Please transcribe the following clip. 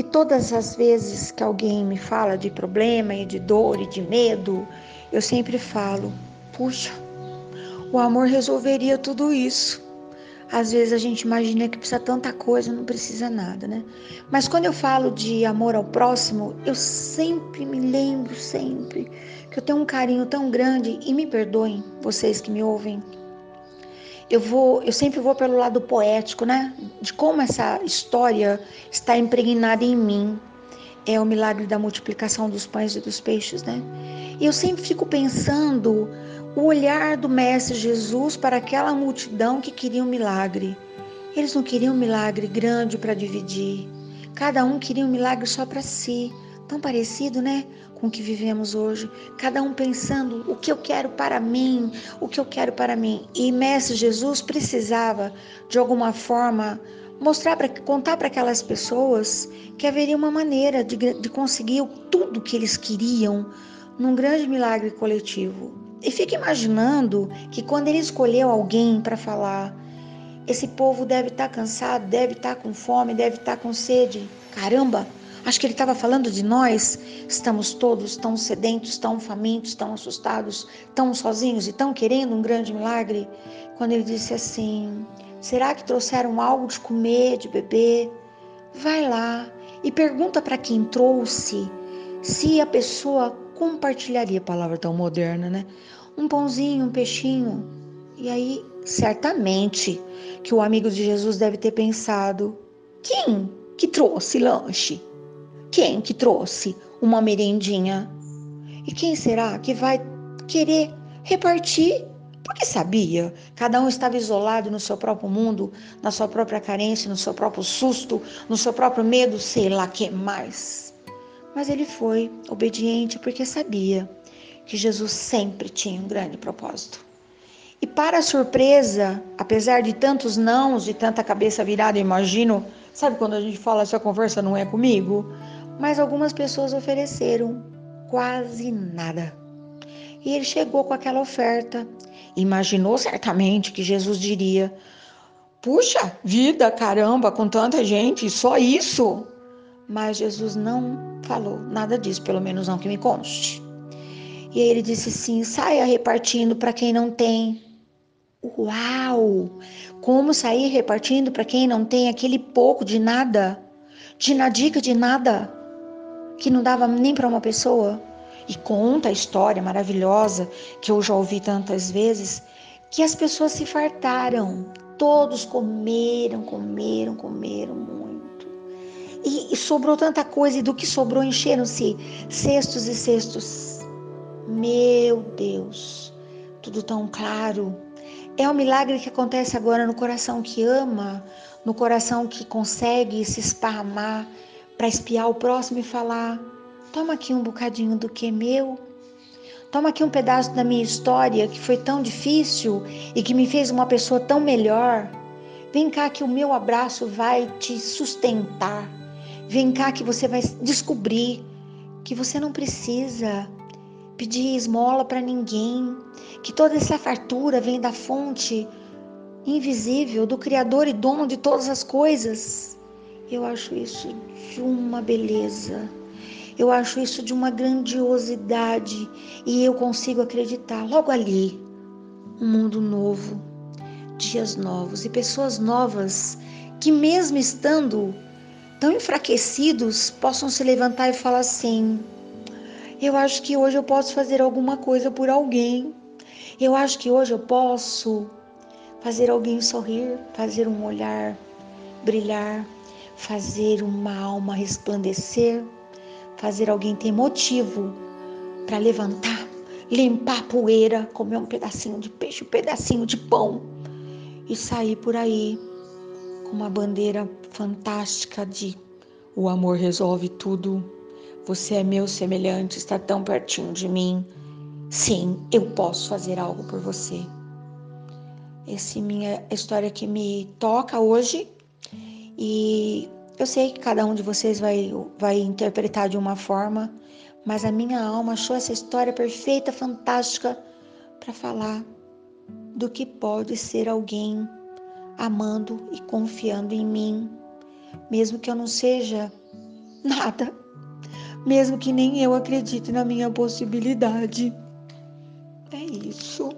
todas as vezes que alguém me fala de problema e de dor e de medo, eu sempre falo: puxa, o amor resolveria tudo isso. Às vezes a gente imagina que precisa tanta coisa, não precisa nada, né? Mas quando eu falo de amor ao próximo, eu sempre me lembro, sempre, que eu tenho um carinho tão grande, e me perdoem, vocês que me ouvem. Eu vou, eu sempre vou pelo lado poético, né? De como essa história está impregnada em mim. É o milagre da multiplicação dos pães e dos peixes, né? E eu sempre fico pensando o olhar do Mestre Jesus para aquela multidão que queria um milagre. Eles não queriam um milagre grande para dividir. Cada um queria um milagre só para si. Tão parecido, né? Com o que vivemos hoje. Cada um pensando o que eu quero para mim, o que eu quero para mim. E Mestre Jesus precisava, de alguma forma, mostrar para contar para aquelas pessoas que haveria uma maneira de, de conseguir tudo que eles queriam num grande milagre coletivo. E fica imaginando que quando ele escolheu alguém para falar, esse povo deve estar tá cansado, deve estar tá com fome, deve estar tá com sede. Caramba, acho que ele estava falando de nós. Estamos todos tão sedentos, tão famintos, tão assustados, tão sozinhos e tão querendo um grande milagre. Quando ele disse assim: Será que trouxeram algo de comer, de beber? Vai lá e pergunta para quem trouxe se a pessoa compartilharia palavra tão moderna, né? Um pãozinho, um peixinho. E aí, certamente, que o amigo de Jesus deve ter pensado: quem que trouxe lanche? Quem que trouxe uma merendinha? E quem será que vai querer repartir? Porque sabia, cada um estava isolado no seu próprio mundo, na sua própria carência, no seu próprio susto, no seu próprio medo, sei lá que mais. Mas ele foi obediente porque sabia que Jesus sempre tinha um grande propósito. E para surpresa, apesar de tantos nãos e tanta cabeça virada, imagino, sabe quando a gente fala essa conversa não é comigo? Mas algumas pessoas ofereceram quase nada. E ele chegou com aquela oferta. Imaginou certamente que Jesus diria: Puxa vida, caramba, com tanta gente, só isso? Mas Jesus não falou nada disso, pelo menos não que me conste. E aí ele disse assim: saia repartindo para quem não tem. Uau! Como sair repartindo para quem não tem aquele pouco de nada? De nadica de nada? Que não dava nem para uma pessoa? E conta a história maravilhosa que eu já ouvi tantas vezes que as pessoas se fartaram. Todos comeram, comeram, comeram muito. E, e sobrou tanta coisa, e do que sobrou encheram-se cestos e cestos. Meu Deus, tudo tão claro. É um milagre que acontece agora no coração que ama, no coração que consegue se esparramar para espiar o próximo e falar: toma aqui um bocadinho do que é meu. Toma aqui um pedaço da minha história que foi tão difícil e que me fez uma pessoa tão melhor. Vem cá que o meu abraço vai te sustentar. Vem cá que você vai descobrir que você não precisa pedir esmola para ninguém, que toda essa fartura vem da fonte invisível do Criador e dono de todas as coisas. Eu acho isso de uma beleza. Eu acho isso de uma grandiosidade e eu consigo acreditar logo ali um mundo novo, dias novos e pessoas novas que mesmo estando tão enfraquecidos possam se levantar e falar assim: Eu acho que hoje eu posso fazer alguma coisa por alguém. Eu acho que hoje eu posso fazer alguém sorrir, fazer um olhar brilhar, fazer uma alma resplandecer, fazer alguém ter motivo para levantar, limpar a poeira, comer um pedacinho de peixe, um pedacinho de pão e sair por aí com uma bandeira fantástica de o amor resolve tudo. Você é meu semelhante, está tão pertinho de mim. Sim, eu posso fazer algo por você. Essa é minha história que me toca hoje e eu sei que cada um de vocês vai, vai interpretar de uma forma, mas a minha alma achou essa história perfeita, fantástica para falar do que pode ser alguém amando e confiando em mim, mesmo que eu não seja Nada. Mesmo que nem eu acredite na minha possibilidade. É isso.